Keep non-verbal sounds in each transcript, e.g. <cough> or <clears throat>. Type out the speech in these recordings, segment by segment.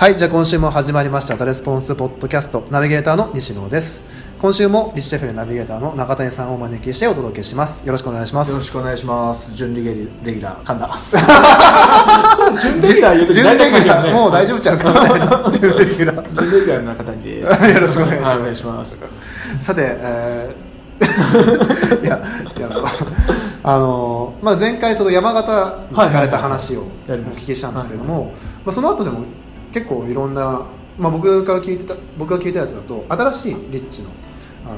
はい、じゃあ今週も始まりましたザレスポンスポッドキャストナビゲーターの西野です。今週もリッチシェフレナビゲーターの中谷さんをお招きしてお届けします。よろしくお願いします。よろしくお願いします。準レギュレギュラー、噛んだ。<laughs> 準レギュラー言うとき準レギュラー、もう大丈夫夫。ちゃうかみたいな。準レギュラー。準レギュラーの中谷です。<laughs> よろしくお願いしますはお願いします。さて、えー <laughs> いや、いや、あの、まあ、前回その山形に行かれた話をお聞きしたんですけれども、まあ、その後でも結構いろんな、まあ、僕から聞いてた、僕が聞いたやつだと、新しいリッチの、あの、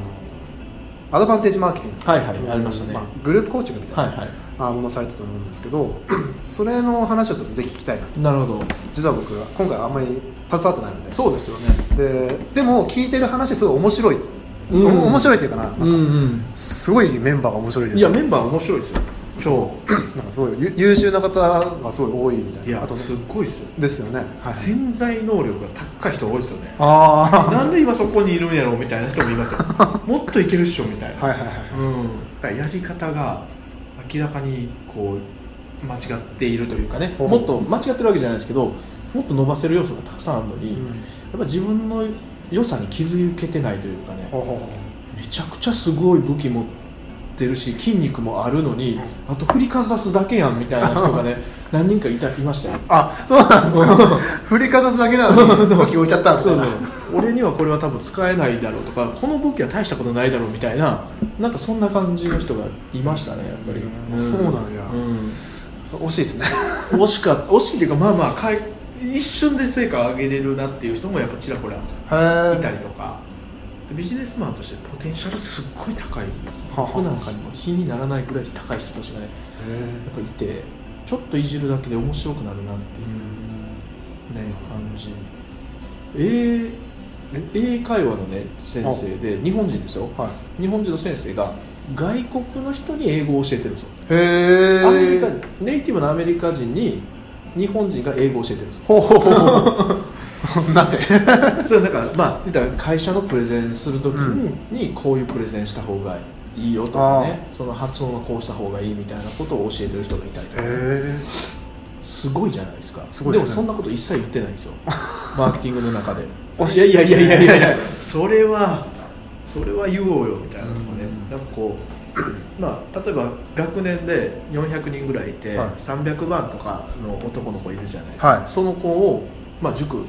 アドバンテージマーケティング、はいはいありましたねあ、グループコーチングみたいな、はいはい。あものをされてたと思うんですけど、<clears throat> それの話をちょっとぜひ聞きたいなと。なるほど。実は僕は今回あんまり携わってないので。そうですよね。ででも聞いてる話すごい面白い、うんお面白いっていうかななんかんすごいメンバーが面白いですいや、メンバー面白いですよ。超。なんかすごいゆ優秀な方がすごい多いみたいな。あとすっごいですよ。ですよね、はい、潜在能力が高い人多いですよね。あなんで今そこにいるんやろみたいな人もいますよ。<laughs> もっといけるっしょみたいな。あはいはいはい。うん、やり方が明らかにこう間違っているというかね。もっと間違ってるわけじゃないですけどもっと伸ばせる要素がたくさんあるのに、うん。やっぱ自分の良さに気づけてないというかね。めちゃくちゃすごい武器持ってるし筋肉もあるのに、あと振りかざすだけやんみたいな人がね <laughs> 何人かいたいましたよ。あそうなんですか <laughs> 振りかざすだけなのに武器置いちゃったんですかそうそう。俺にはこれは多分使えないだろうとかこの武器は大したことないだろうみたいななんかそんな感じの人がいましたねやっぱり、うん。そうなんや。うん。惜しいですね。惜しか惜しいっていうかまあまあかい一瞬で成果を上げれるなっていう人もやっぱちらほらいたりとか。でビジネスマンとしてポテンシャルすっごい高い。僕なんかにも比にならないぐらい高い人たちがねやっぱいてちょっといじるだけで面白くなるなっていうね感じ。英英会話のね先生で日本人ですよ。はい。日本人の先生が外国の人に英語を教えてるんですよ。へえアメリカネイティブのアメリカ人に日本人が英語を教えてるんですよ <laughs> <laughs> なぜ？<laughs> それだからまあ会社のプレゼンするときうん。に,、にこういうプレゼンした方がいいよとかね。その発音はこうした方がいいみたいなことを教えてる人がいたりとか。すごいじゃないですか。すごいでもそんなこと一切言ってないんですよ。<laughs> マーケティングの中で。いやいやいやいやいやいやそれはそれは言おうよみたいなとかね、うんなんかこう <clears throat> まあ例えば学年で400人ぐらいいて、はい。300番とかの男の子いるじゃないですか、はい。その子を、まあ、塾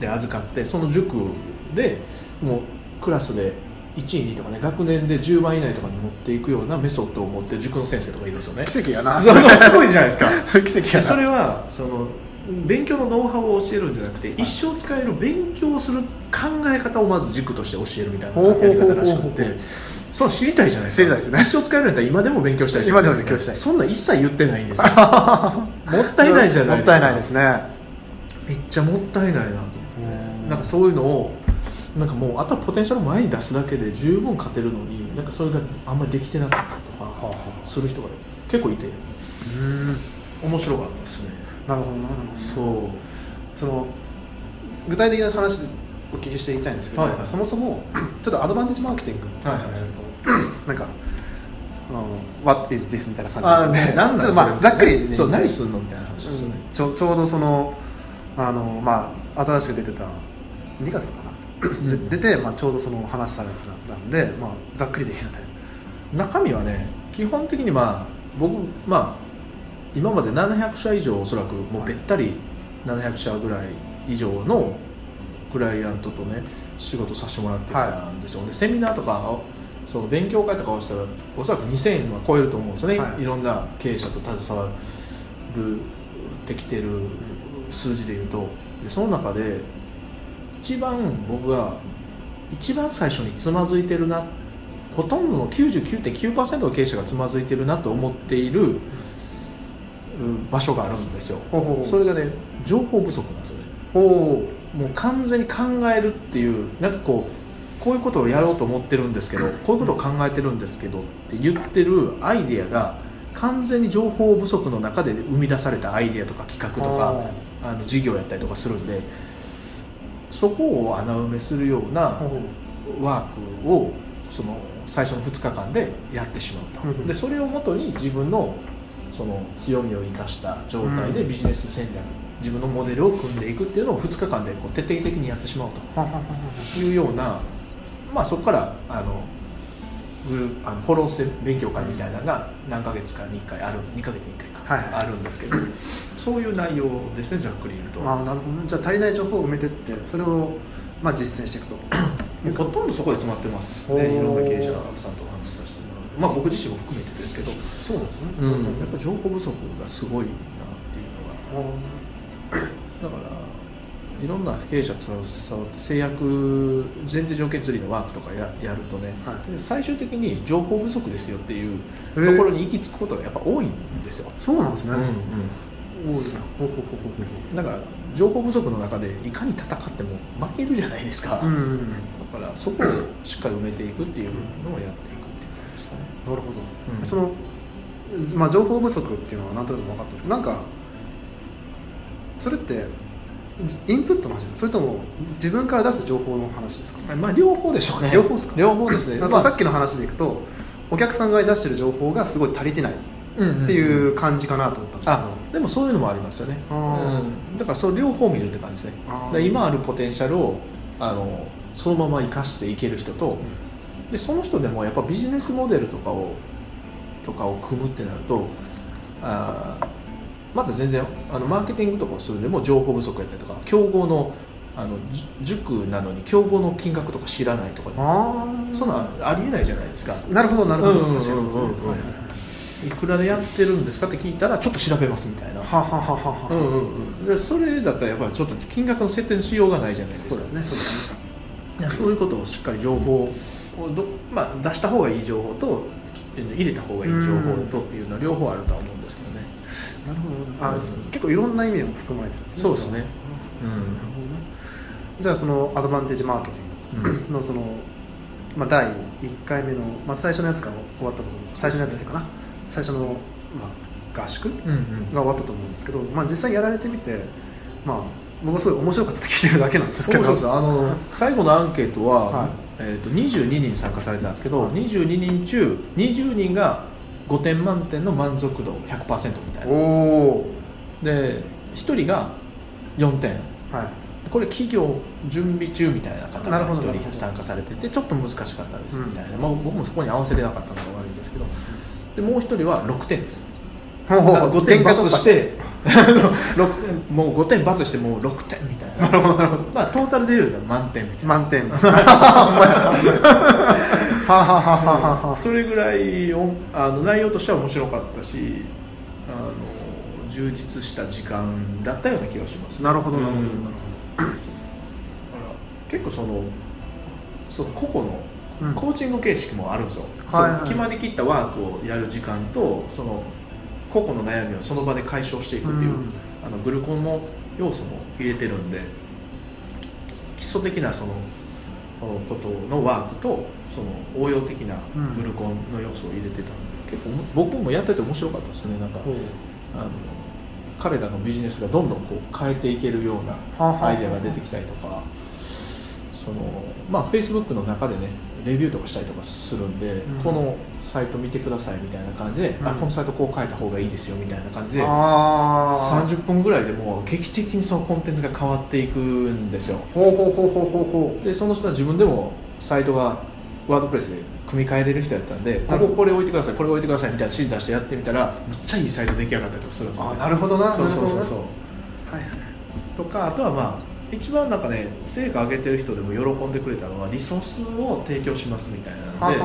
で預かってその塾でもうクラスで1位2位とかね学年で10番以内とかに持っていくようなメソッドを持ってる塾の先生とかいるんですよね。奇跡やな。<laughs> すごいじゃないですか。<laughs> それ奇跡やな。それはその勉強のノウハウを教えるんじゃなくて一生使える勉強する考え方をまず塾として教えるみたいなやり方らしくてそう知りたいじゃないですか。知りたいですね。一生使えるんだったら今でも勉強したいじゃ今ないでも勉強したい。そんなん一切言ってないんですよ。<laughs> もったいないじゃないもったいないですね。めっちゃもったいないななんかそういうのをなんかもうあとはポテンシャルを前に出すだけで十分勝てるのになんかそれがあんまりできてなかったりとかする人が結構いて。うん面白かったですね。なるほどなるほど。そう。その具体的な話でお聞きしていきたいんですけど、はいはい。そもそも <clears throat> ちょっとアドバンテージマーケティング。ってはい。はいやると、なんか、うん、What is this? みたいな感じ。あーねなんまあざっくり、ね、そう何すんのみたいな話ですよね、うん。ちょちょうどそのあの、まあ、新しく出てた2月かな、ん。で出て、まあ、ちょうどその話されてたんで、まあ、ざっくりできるので中身はね基本的にまあ僕まあ今まで700社以上おそらくもうべったり700社ぐらい以上のクライアントとね仕事させてもらってきたんですよ、でセミナーとかその勉強会とかをしたらおそらく2000は超えると思うんですよね、はい。い、ろんな経営者と携わるできてる数字でいうと。でその中で一番僕が一番最初につまずいてるなほとんどの99.9%の経営者がつまずいてるなと思っているう場所があるんですよ。それがね情報不足なんですよね。もう完全に考えるっていうなんかこうこういうことをやろうと思ってるんですけどこういうことを考えてるんですけどって言ってるアイデアが完全に情報不足の中で生み出されたアイデアとか企画とかあの事業やったりとかするんでそこを穴埋めするようなワークをその最初の2日間でやってしまううん。とでそれをもとに自分のその強みを生かした状態でビジネス戦略自分のモデルを組んでいくっていうのを2日間でこう徹底的にやってしまうと。いうような、まあ、そこからあのグルあのフォローして勉強会みたいなのが何ヶ月かに1回ある2ヶ月に1回か、はい。あるんですけどそういう内容ですねざっくり言うと。ああなるほど。ねじゃあ足りない情報を埋めてってそれをまあ実践していくと。ほとんどそこで詰まってますねいろんな経営者さんとお話しさせてもらって。まあ僕自身も含めてですけど、そうですね。やっぱ情報不足がすごいなっていうのがだからいろんな経営者と携わって制約前提条件釣りのワークとかややるとね、はい。で最終的に情報不足ですよっていうところに行き着くことがやっぱ多いんですよ、そうなんですね、うんうん。だから情報不足の中でいかに戦っても負けるじゃないですか、ううんうんうん。だからそこをしっかり埋めていくっていうのをやっていくっていう感じですかね。なるほど、うん。そのまあ情報不足っていうのはなんとなく分かったんですけどなんかそれってインプットの話それとも自分から出す情報の話ですか？まあ両方でしょうね。両方ですか？両方ですね。あそうさっきの話でいくとお客さんが出してる情報がすごい足りてないのっていう感じかなと思ったんですけど、あでもそういうのもありますよね。うん、だからそれ両方見るって感じですね。今あるポテンシャルをあのそのまま生かしていける人と、でその人でもやっぱビジネスモデルとかをとかを組むってなるとあーまた全然あのマーケティングとかをするんでも情報不足やったりとか競合のあのじ塾なのに競合の金額とか知らないとか、ああそんなんありえないじゃないですか。なるほどなるほど、うんうんうんうん確かにそうですね、はいはいはい。いくらでやってるんですかって聞いたらちょっと調べますみたいな、でそれだったらやっぱりちょっと金額の設定のしようがないじゃないですか。そうですね。そういういうことをしっかり情報をど、まあ、出した方がいい情報と入れた方がいい情報とっていうのは両方あるとは思うんですけど。ねなるほど。あ、うん結構いろんな意味も含まれてるんですねそうですね。そのうん。なるほどね。じゃあそのアドバンテージマーケティング。のその、まあ、第1回目の、まあ、最初のやつが終わったと思う最初のやつっていうかな。最初の、まあ、合宿が終わったと思うんですけど、まあ、実際やられてみて、まあ、僕はすごい面白かったって聞いてるだけなんですけど。あの最後のアンケートは、はい。えー、と22人参加されたんですけど、はい。22人中20人が5点満点の満足度100%みたいおな。おで1人が4点。はい。これ企業準備中みたいな方が1ほどなるほど。人参加されててちょっと難しかったですうんみたいな、まあ、僕もそこに合わせれなかったのが悪いですけど。でもう1人は6点です。ほうほうほう5点罰して6点もう5点罰してもう6点みたいな。まあトータルで言うと満点みたいな。満点 <laughs> それぐらいおあの内容としては面白かったしあの充実した時間だったような気がします、なるほどなるほどなるうんだから結構そのその個々のうん。コーチング形式もあるんですよ、はいはい。決まりきったワークをやる時間とその個々の悩みをその場で解消していくっていう、うん。あのグルコンの要素も入れてるんで基礎的なそのことのワークとその応用的なグルコンの要素を入れてたんで、結構僕もやってて面白かったですね。なんかあの彼らのビジネスがどんどんこう変えていけるようなアイデアが出てきたりとかそのまあ Facebook の中でねレビューとかしたりとかするんで、うん。このサイト見てくださいみたいな感じで、うん。あこのサイトこう変えた方がいいですよみたいな感じでああ30分ぐらいでもう劇的にそのコンテンツが変わっていくんですよ。ほうほうほうほうほうほでその人は自分でもサイトがワードプレスで組み替えれる人やったんでこここれ置いてくださいこれ置いてくださいみたいな指示出してやってみたらむっちゃいいサイト出来上がったりとかするんですよ、あなるほどなそうそうそうそう。はい。とかあとはまあ一番なんかね成果上げてる人でも喜んでくれたのはリソースを提供しますみたいなので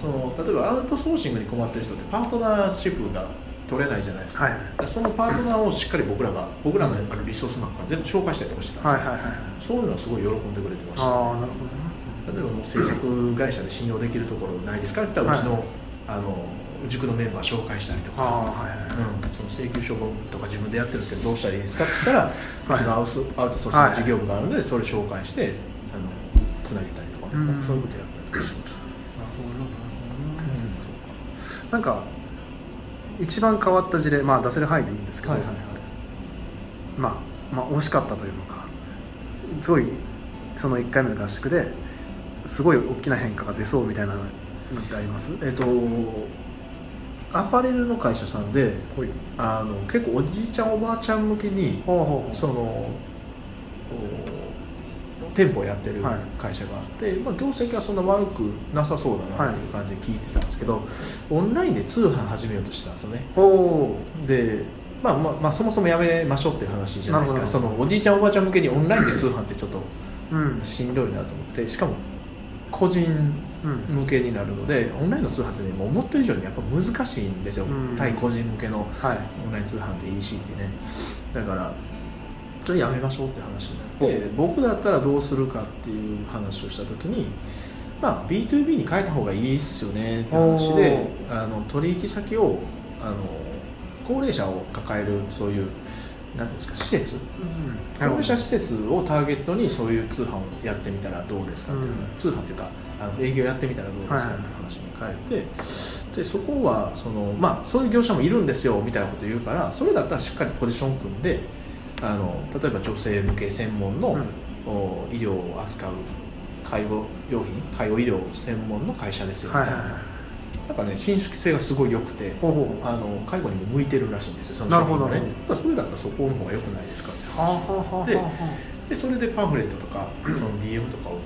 その例えばアウトソーシングに困ってる人ってパートナーシップが取れないじゃないですか、はいでそのパートナーをしっかり僕らが僕らのあるリソースなんか全部紹介したりとかしてたんですよ、はいはいはいそういうのはすごい喜んでくれてました。ああなるほ例えばもう制作会社で信用できるところないですかって言ったらうちの,、あの塾のメンバー紹介したりとか、はいはいはい。うん、その請求書分とか自分でやってるんですけどどうしたらいいですかって言ったら、はい。うちのアウトアウトソーシング事業部があるので、それ紹介してあのつなげたりとかね、うん。そういうことやったりとかしましたなんか。一番変わった事例まあ出せる範囲でいいんですけど、まあまあ惜しかったというのかすごいその1回目の合宿ですごい大きな変化が出そうみたいなのってあります？えっ、とアパレルの会社さんであの結構おじいちゃんおばあちゃん向けにそのお店舗をやってるはい。会社があって、まあ、業績はそんな悪くなさそうだなっていう感じで聞いてたんですけど、オンラインで通販始めようとしてたんですよね。ほで、まあまあまあ、そもそもやめましょうっていう話じゃないですか。そのおじいちゃんおばあちゃん向けにオンラインで通販ってちょっとしんどいなと思ってしかも個人うん向けになるのでオンラインの通販ってねもう思ってる以上にやっぱ難しいんですよ、うん。対個人向けのはい。オンライン通販って EC ってね。だからちょっとやめましょうって話になって僕だったらどうするかっていう話をした時にまあ B2B に変えた方がいいっすよねって話であの取引先をあの高齢者を抱えるそういうなんですか施設？うん。者施設をターゲットにそういう通販をやってみたらどうですかっていう、うん。通販っていうかあの営業やってみたらどうですかっていう話に変えて、でそこはその、まあ、そういう業者もいるんですよみたいなこと言うからそれだったらしっかりポジション組んであの例えば女性向け専門の、医療を扱う介護用品介護医療専門の会社ですよみたいな,、はいはいはいなんかね伸縮性がすごい良くてあの介護にも向いてるらしいんですよその商品がね。なそれだったらそこの方が良くないですかって話ではでそれでパンフレットとか <clears throat> その DM とかを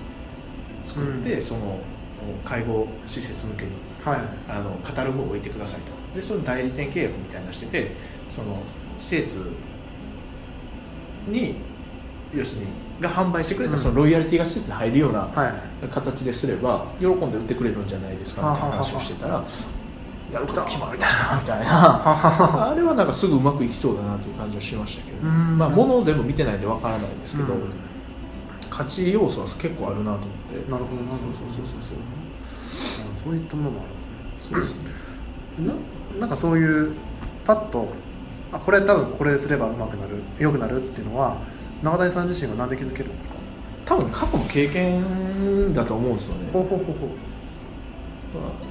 作って、その介護施設向けにあはい。あのカタログを置いてくださいと。でその代理店契約みたいなのしててその施設に要するにが販売してくれたうん。そのロイヤリティが施設に入るようなはい。形ですれば喜んで売ってくれるんじゃないですかみたいな話をしてたらやること決まりましたみたいな。あれはなんかすぐうまくいきそうだなという感じはしましたけど、うん。まあ物を全部見てないんでわからないんですけど、うん。価値要素は結構あるなと思って。なるほどなるほど。そうそうそうそう。あそういったものもあるんですね。そうですね。ななんかそういうパッとあこれ多分これすればうまくなる良くなるっていうのは永谷さん自身は何で気づけるんですか？多分過去の経験だと思うんですよね。ほうほうほうほ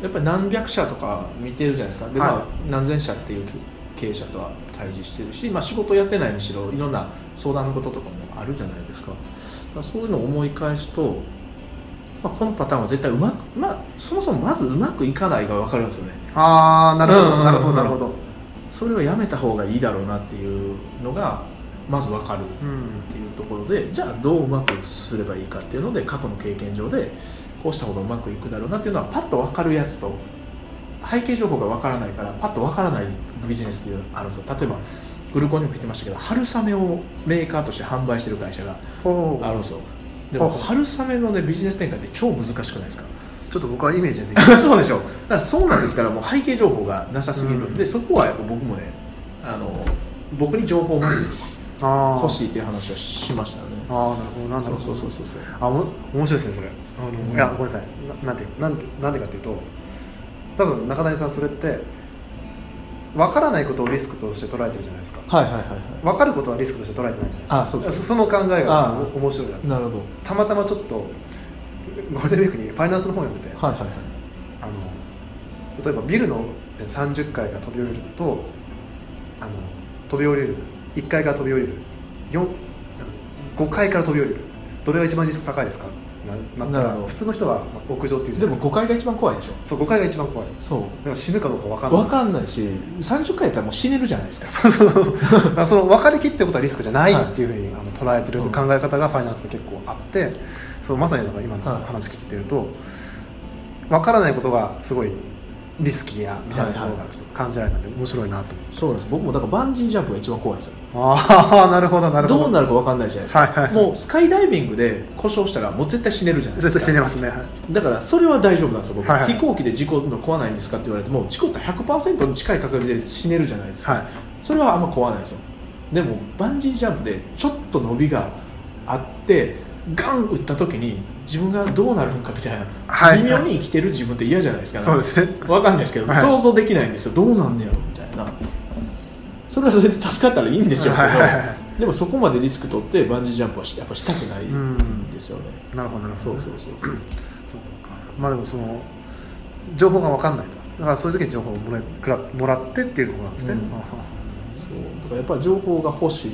やっぱり何百社とか見てるじゃないですか。で、はい。まあ、何千社っていう経営者とは対峙してるし、まあ、仕事やってないにしろいろんな相談のこととかもあるじゃないですか。そういうのを思い返すと、まあ、このパターンは絶対うまく、まあ、そもそもまずうまくいかないが分かるんですよね。うああなるほどなるほどなるほど。それはやめた方がいいだろうなっていうのがまず分かるうん。っていうところでじゃあどううまくすればいいかっていうので過去の経験上でこうした方がうまくいくだろうなっていうのはパッと分かるやつと背景情報が分からないからパッと分からないビジネスっていうのがあるんですよ。例えばグルコンにも言ってましたけど春雨をメーカーとして販売してる会社があるんですよ。でも春雨のねビジネス展開って超難しくないですか？ちょっと僕はイメージでできない。<laughs> そうでしょだからそうなってきたらもう背景情報がなさすぎるんで、そこはやっぱ僕もねあの僕に情報をまず欲しいっていう話をしましたよね。あーなるほどなんだそう。ろうそうそうそうそう。あも面白いですねそれ。あの、うん。いやごめんなさい。ななんてなんてなんでかっていうと多分中谷さんそれって分からないことをリスクとして捉えてるじゃないですか。はいはいはいは分かることはリスクとして捉えてないじゃないですか。あそうその考えが面白いないなるほど。たまたまちょっとゴールデンウィークにファイナンスの本読んでて、はいはいはい。あの例えばビルの30階が飛び降りるとあの飛び降りる1階から飛び降りる。4 5階から飛び降りる。どれが一番リスク高いですか？ななったなるほど。ら普通の人はまあ屋上っていうでもないですか。5階が一番怖いでしょ。そう5階が一番怖い。だそう。から死ぬかどうか分かんない。分かんないし30回やったらもう死ねるじゃないですか。<laughs> そうそうそう。<laughs> その分かりきってことはリスクじゃないはいっていうふうにあの捉えてるうん考え方がファイナンスって結構あってそうまさにだから今のはい。話聞いてると分からないことがすごいリスキーやみたいなところがちょっと感じられたんで面白いなと思って。そうです。僕もだからバンジージャンプが一番怖いんですよ。ああなるほどなるほど。どうなるか分かんないじゃないですか、はいはいもうスカイダイビングで故障したらもう絶対死ねるじゃないですか。絶対死ねますね。はい。だからそれは大丈夫なんですよ僕、はいはい。飛行機で事故るの怖ないんですかって言われても事故ったら100%に近い確率で死ねるじゃないですか、はい。それはあんま怖ないですよ。でもバンジージャンプでちょっと伸びがあってガン打った時に自分がどうなるのかみたいな、はい。微妙に生きてる自分って嫌じゃないですか、そうですね。分かんないですけど、はい。想像できないんですよ。どうなんねやろみたいな。それはそれで助かったらいいんでしょうけど、でもそこまでリスク取ってバンジージャンプはしやっぱしたくないうんんで。すよね、なるほどなるほど。そうそうそうそう。そうか。まあでもその情報が分かんないと。だからそういう時に情報をもらくらもらってっていうところなんですね、うん。そう。だからやっぱり情報が欲しい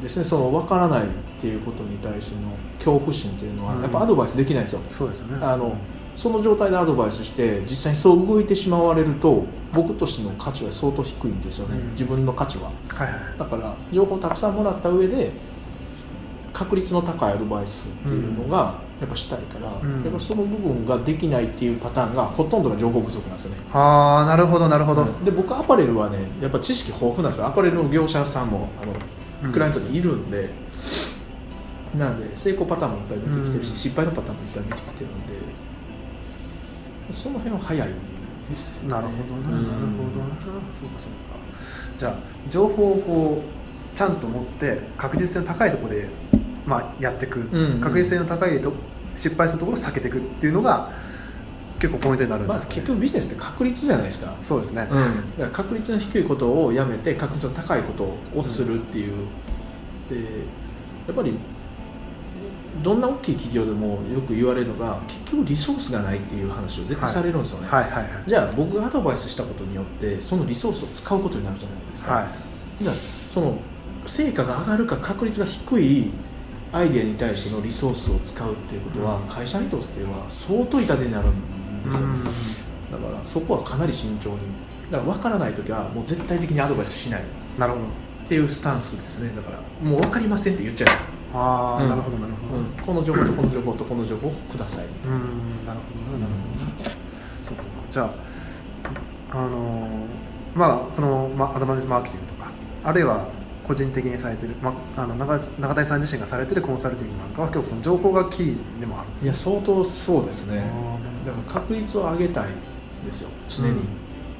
ですねその分からないっていうことに対しての恐怖心っていうのはうん。やっぱアドバイスできないですよ、そうですよね。あのその状態でアドバイスして実際にそう動いてしまわれると僕としての価値は相当低いんですよね、うん。自分の価値は。はいはい。だから情報をたくさんもらった上で確率の高いアドバイスっていうのがやっぱしたいから、うん。やっぱその部分ができないっていうパターンがほとんどが情報不足なんですよね。ああなるほどなるほど、で僕アパレルはねやっぱ知識豊富なんですよ。アパレルの業者さんもあのうんクライアントにいるんで、なんで成功パターンもいっぱい見てきてるし、うん。失敗のパターンもいっぱい見てきてるんで。その辺は早いですよね。なるほどな、うん。なるほどな。そうかそうか。じゃあ情報をこうちゃんと持って確実性の高いところで、まあ、やっていく、うん。確実性の高いと失敗するところを避けていくっていうのが結構ポイントになるんです、まず結局ビジネスって確率じゃないですか。そうですね、うん、だから確率の低いことをやめて確率の高いことをするっていう、でやっぱりどんな大きい企業でもよく言われるのが結局リソースがないっていう話を絶対されるんですよね、はいはいはい。じゃあ僕がアドバイスしたことによってそのリソースを使うことになるじゃないですか、はい。じゃあその成果が上がるか確率が低いアイデアに対してのリソースを使うっていうことは、会社にとっては相当痛手になるんですよ。ね、うん。だからそこはかなり慎重に。だから分からない時はもう絶対的にアドバイスしない。なるほど。っていうスタンスですね。だからもう分かりませんって言っちゃいます、ああ、うん。なるほどなるほど、うん。この情報とこの情報とこの情報をください。みたいなうんなるほどななるほどそうか。じゃああのーまあこの、まあ、アドバンテージマーケティングとかあるいは個人的にされてる、まあ、あの中中谷さん自身がされてるコンサルティングなんかは結構その情報がキーでもあるんですね。いや相当そうですね。だから確率を上げたいですよ常に、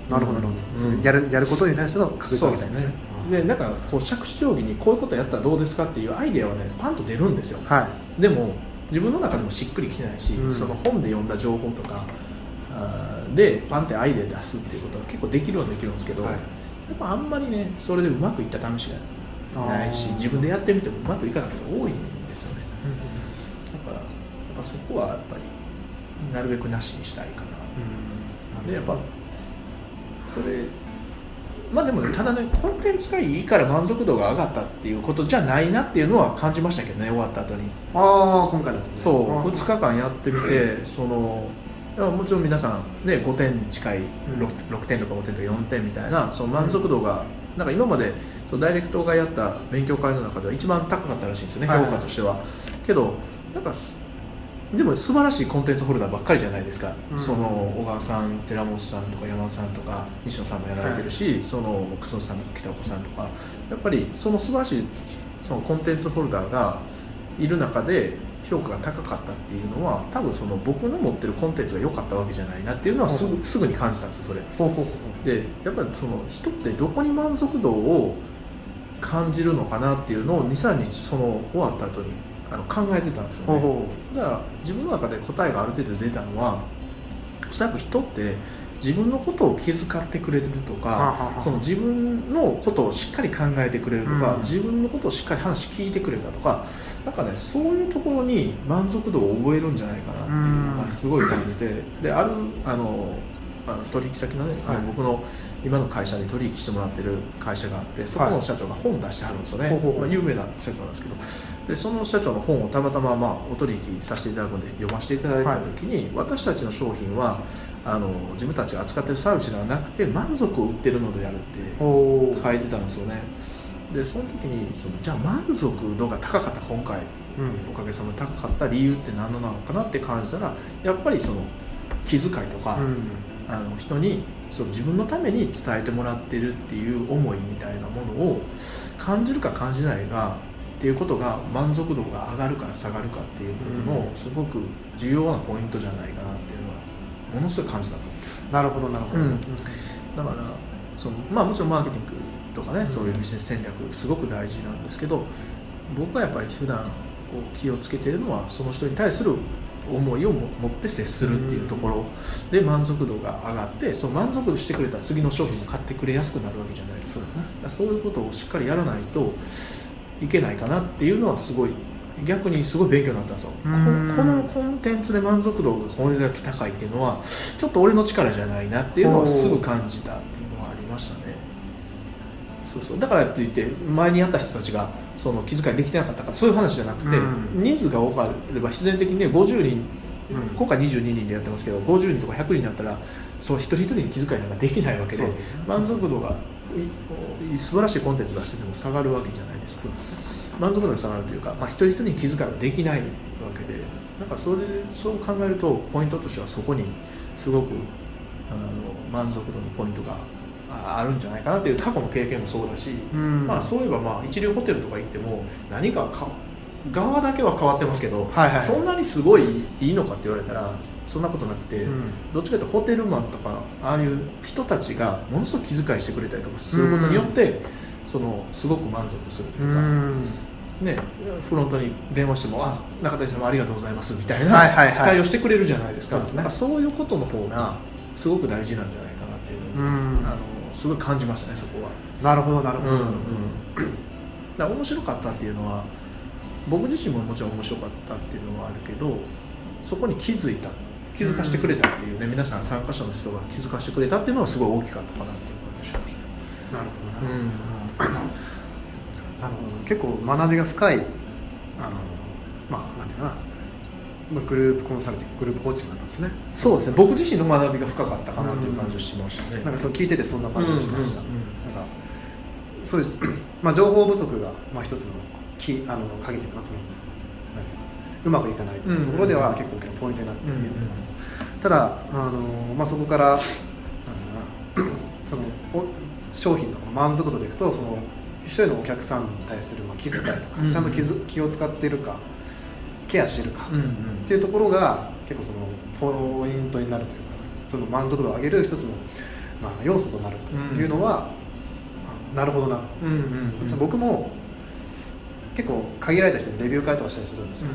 なるほどなるほど、うん。やるやることに対しての確率を上げたい。んですね。でなんかこう杓子定規にこういうことやったらどうですかっていうアイデアはねパンと出るんですよ。はい。でも自分の中でもしっくりきてないし、うん。その本で読んだ情報とかでパンってアイデア出すっていうことは結構できるはできるんですけど、はい。やっぱあんまりねそれでうまくいった試しがないし自分でやってみてもうまくいかないことが多いんですよね。だからやっぱそこはやっぱりなるべくなしにしたいかな。うんでやっぱそれまあでもねただねコンテンツがいいから満足度が上がったっていうことじゃないなっていうのは感じましたけどね終わった後に。ああ今回のですね。そうあー2日間やってみてそのもちろん皆さん、ね、5点に近い 6, 6点とか5点とか4点みたいなその満足度が、なんか今までそのダイレクトがやった勉強会の中では一番高かったらしいんですよね、はい。評価としては。けどなんかすでも素晴らしいコンテンツホルダーばっかりじゃないですか、うん。その小川さん寺本さんとか山田さんとか西野さんもやられてるし、その楠本さんとか北岡さんとか。やっぱりその素晴らしいそのコンテンツホルダーがいる中で評価が高かったっていうのは多分その僕の持ってるコンテンツが良かったわけじゃないなっていうのはすぐすぐに感じたんですよそれ。でやっぱりその人ってどこに満足度を感じるのかなっていうのを23日その終わった後にあの考えてたんですよね。だから自分の中で答えがある程度出たのはおそらく人って自分のことを気遣ってくれてるとかその自分のことをしっかり考えてくれるとか、うん。自分のことをしっかり話聞いてくれたとかなんかねそういうところに満足度を覚えるんじゃないかなっていうのがすごい感じてであるあのあの取引先のね、はい。僕の今の会社で取引してもらってる会社があってそこの社長が本出してはるんですよね、ほうほうほう。まあ、有名な社長なんですけど。でその社長の本をたまたま、まあ、お取引させていただくんで読ませていただいた時に、私たちの商品はあの自分たちが扱ってるサービスではなくて満足を売ってるのであるって書いてたんですよね。でその時にそのじゃあ満足度が高かった今回うん。おかげさまで高かった理由って何なのかなって感じたらやっぱりその気遣いとか、うん。あの人にそう自分のために伝えてもらってるっていう思いみたいなものを感じるか感じないかっていうことが満足度が上がるか下がるかっていうことのうん。すごく重要なポイントじゃないかなっていうのはものすごい感じたんですよなるほどなるほど、うん。だからそのまあもちろんマーケティングとかね、うん。そういうビジネス戦略すごく大事なんですけど僕はやっぱり普段こう気をつけてるのはその人に対する思いをも持って接するっていうところ。で満足度が上がってその満足してくれた次の商品も買ってくれやすくなるわけじゃないですか。そうですね。そういうことをしっかりやらないといけないかなっていうのはすごい逆にすごい勉強になったんですよ。このコンテンツで満足度がこれだけ高いっていうのはちょっと俺の力じゃないなっていうのはすぐ感じたっていうのはありましたねそうそう。だからといって前にやった人たちがその気遣いできてなかったからそういう話じゃなくて、うん。人数が多ければ必然的にね50人うん今回22人でやってますけど50人とか100人になったらそう一人一人に気遣いなんかできないわけで満足度がい素晴らしいコンテンツ出してても下がるわけじゃないです。か満足度が下がるというか、まあ、一人一人に気遣いはできないわけでなんかそれそう考えるとポイントとしてはそこにすごくあの満足度のポイントがああるんじゃないかなっていう過去の経験もそうだし、うん。まあ、そういえばまあ一流ホテルとか行っても何かか側だけは変わってますけど、はいはい。そんなにすごいいいのかって言われたらそんなことなくて、うん。どっちかというとホテルマンとかああいう人たちがものすごく気遣いしてくれたりとかすることによって、そのすごく満足するとういうか、ん。ね、フロントに電話しても「あ中谷様ありがとうございます」みたいなはいはいはい。対応してくれるじゃないですか。そうですね。なんかそういうことの方がすごく大事なんじゃないかなっていうのを、すごい感じましたねそこは。なるほどなるほど、うんうん、だ面白かったっていうのは僕自身ももちろん面白かったっていうのはあるけどそこに気づいた気づかせてくれたっていうね、皆さん参加者の人が気づかせてくれたっていうのはすごい大きかったかなっていう感じしました。ね。なるほど。な、なるほど。結構学びが深いあのまあなんていうかなまあグループコンサルティンググループコーチングだったんですね。そうですね。僕自身の学びが深かったかなっていう感じがしましたね。なんかそう聞いててそんな感じがしました、うんうんうんなんかそういう、まあ、情報不足が、まあ、一つのきあの鍵というかそのうまくいかないところでは結構大きなポイントになっていると思う、うんうんただあの、まあ、そこからなんだろうな <clears throat> そのお商品とかの満足度でいくとその一人のお客さんに対するまあ気遣いとか、うんちゃんと気づ気を使っているかケアしてるか、っていうところが結構そのポイントになるというかその満足度を上げる一つの、まあ、要素となるというのは、あなるほどな、うんうんうん。僕も結構限られた人にレビュー会とかしたりするんですよ、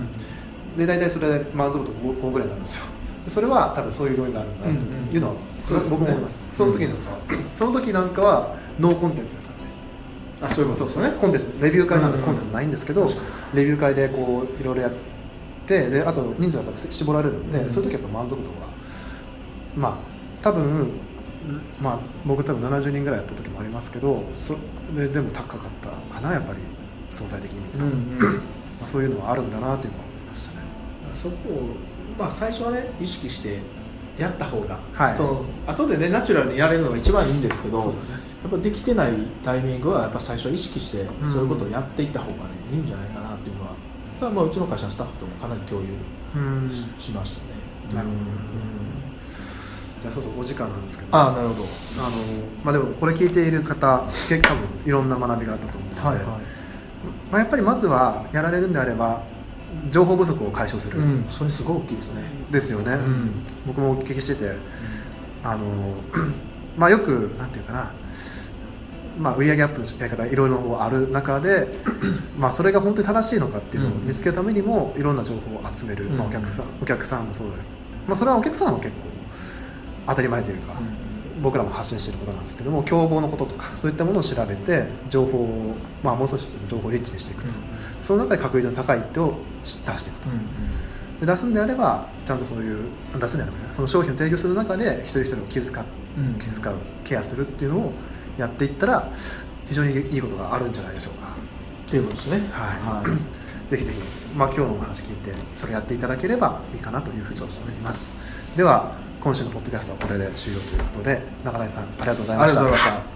で大体それで満足度 5, 5ぐらいなんですよ。でそれは多分そういう要因があるんだなというのは、僕も思います、その時なんかは、その時なんかはノーコンテンツですからね。あそういうことですね。コンテンツレビュー会なんてうんうんコンテンツないんですけど、レビュー会でこういろいろやってであと人数がやっぱ絞られるんで、うん。そういう時はやっぱ満足度がまあ多分まあ僕多分70人ぐらいやった時もありますけどそれでも高かったかなやっぱり相対的に見ると、うんうん。<clears throat> まあ、そういうのはあるんだなというのは思いましたね。そこを、まあ、最初はね意識してやった方が、はい。その後でねナチュラルにやれるのが一番いいんですけどそうですね。やっぱできてないタイミングはやっぱ最初は意識してうん。そういうことをやっていった方がね、いいんじゃないかなっていうのはそれはまあうちの会社のスタッフともかなり共有うん。し,、しましたね。なるほど。うん。じゃあそうそうお時間なんですけど。ああなるほど。あのまあでもこれ聞いている方結構多分いろんな学びがあったと思うので、はいはい。まあ、やっぱりまずはやられるんであれば情報不足を解消する、うん、それすごい大きいですね。ですよね、うん。僕もお聞きしてて。あの <clears throat> まあよくなんていうかなまあ、売上アップのやり方いろいろある中で <clears throat> まあそれが本当に正しいのかっていうのを見つけるためにもいろんな情報を集める、うん。まあ、お客さんお客さんもそうです、まあ、それはお客さんは結構当たり前というか、僕らも発信していることなんですけども競合のこととかそういったものを調べて情報を、まあ、もう少し情報をリッチにしていくと、その中で確率の高い一手を出していくと、で出すんであればちゃんとそういう出すんであればねその商品を提供する中で一人一人を気遣ううん。気遣うケアするっていうのをやっていったら非常にいいことがあるんじゃないでしょうか。っていうことですね。はい。<clears throat> ぜひぜひ、まあ、今日のお話聞いてそれやっていただければいいかなというふうに思います。では今週のポッドキャストはこれで終了ということで中谷さんありがとうございました。ありがとうございました。